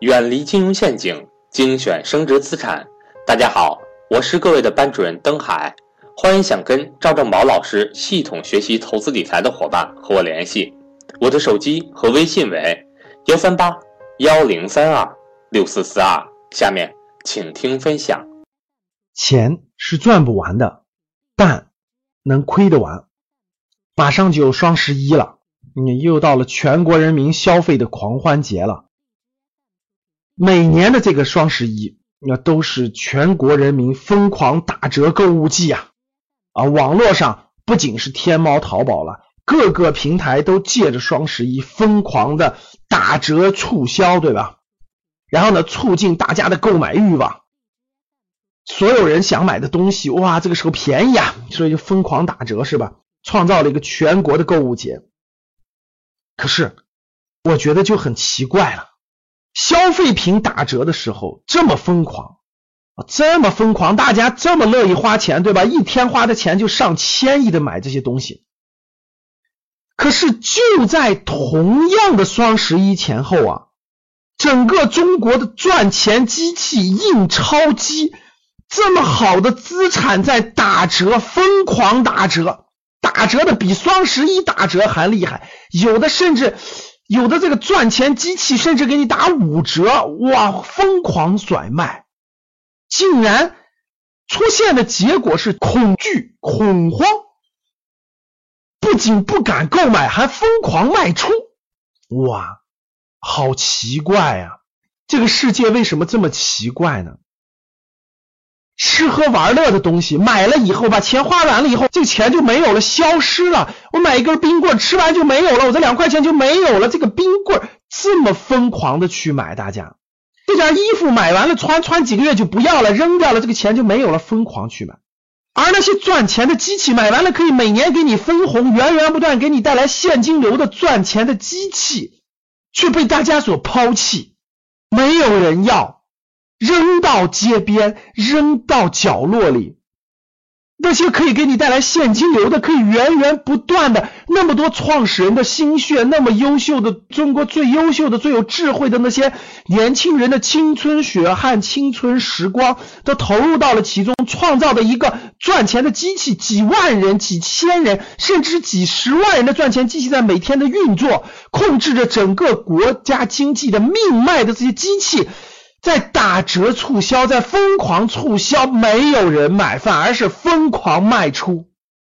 远离金融陷阱，精选升值资产。大家好，我是各位的班主任登海，欢迎想跟赵正宝老师系统学习投资理财的伙伴和我联系，我的手机和微信为幺三八幺零三二六四四二。下面请听分享。钱是赚不完的，但能亏得完。马上就双十一了，你又到了全国人民消费的狂欢节了。每年的这个双十一，那都是全国人民疯狂打折购物季啊！啊，网络上不仅是天猫、淘宝了，各个平台都借着双十一疯狂的打折促销，对吧？然后呢，促进大家的购买欲望。所有人想买的东西，哇，这个时候便宜啊，所以就疯狂打折，是吧？创造了一个全国的购物节。可是，我觉得就很奇怪了，消费品打折的时候这么疯狂，这么疯狂，大家这么乐意花钱，对吧？一天花的钱就上千亿的买这些东西。可是就在同样的双十一前后啊，整个中国的赚钱机器印钞机。这么好的资产在打折，疯狂打折，打折的比双十一打折还厉害，有的甚至有的这个赚钱机器甚至给你打五折，哇，疯狂甩卖，竟然出现的结果是恐惧、恐慌，不仅不敢购买，还疯狂卖出，哇，好奇怪呀！这个世界为什么这么奇怪呢？吃喝玩乐的东西买了以后，把钱花完了以后，这个钱就没有了，消失了。我买一根冰棍，吃完就没有了，我这两块钱就没有了。这个冰棍这么疯狂的去买，大家这件衣服买完了穿穿几个月就不要了，扔掉了，这个钱就没有了，疯狂去买。而那些赚钱的机器买完了可以每年给你分红，源源不断给你带来现金流的赚钱的机器，却被大家所抛弃，没有人要。扔到街边，扔到角落里，那些可以给你带来现金流的，可以源源不断的那么多创始人的心血，那么优秀的中国最优秀的、最有智慧的那些年轻人的青春血汗、青春时光，都投入到了其中，创造的一个赚钱的机器，几万人、几千人，甚至几十万人的赚钱机器在每天的运作，控制着整个国家经济的命脉的这些机器。在打折促销，在疯狂促销，没有人买，反而是疯狂卖出。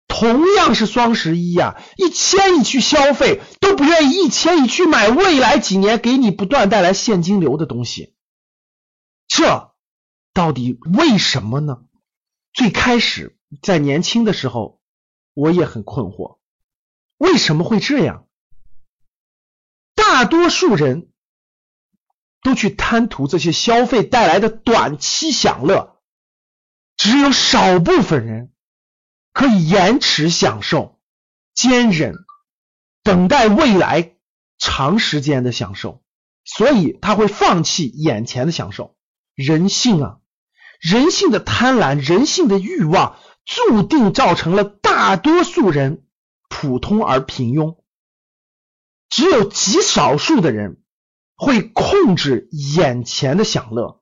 同样是双十一呀，一千亿去消费，都不愿意一千亿去买未来几年给你不断带来现金流的东西。这到底为什么呢？最开始在年轻的时候，我也很困惑，为什么会这样？大多数人。都去贪图这些消费带来的短期享乐，只有少部分人可以延迟享受、坚忍、等待未来长时间的享受，所以他会放弃眼前的享受。人性啊，人性的贪婪、人性的欲望，注定造成了大多数人普通而平庸，只有极少数的人。会控制眼前的享乐，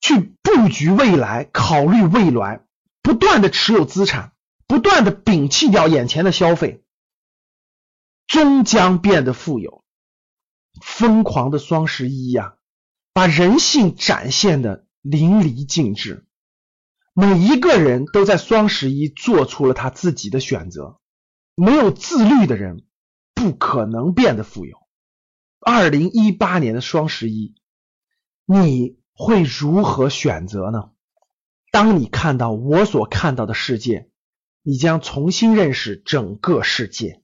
去布局未来，考虑未来，不断的持有资产，不断的摒弃掉眼前的消费，终将变得富有。疯狂的双十一呀，把人性展现的淋漓尽致。每一个人都在双十一做出了他自己的选择。没有自律的人，不可能变得富有。二零一八年的双十一，你会如何选择呢？当你看到我所看到的世界，你将重新认识整个世界。